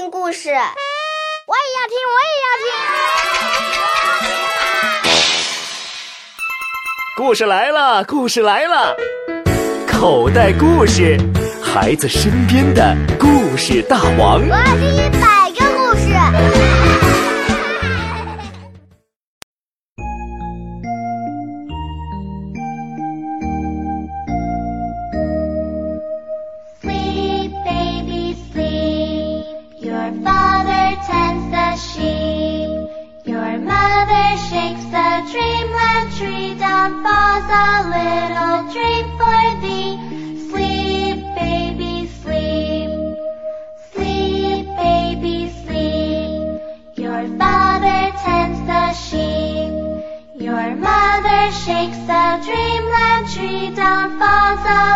听故事，我也要听，我也要听。故事来了，故事来了，口袋故事，孩子身边的故事大王。我要听一百 shakes the dreamland tree, down falls a little dream for thee. Sleep, baby, sleep. Sleep, baby, sleep. Your father tends the sheep. Your mother shakes the dreamland tree, down falls a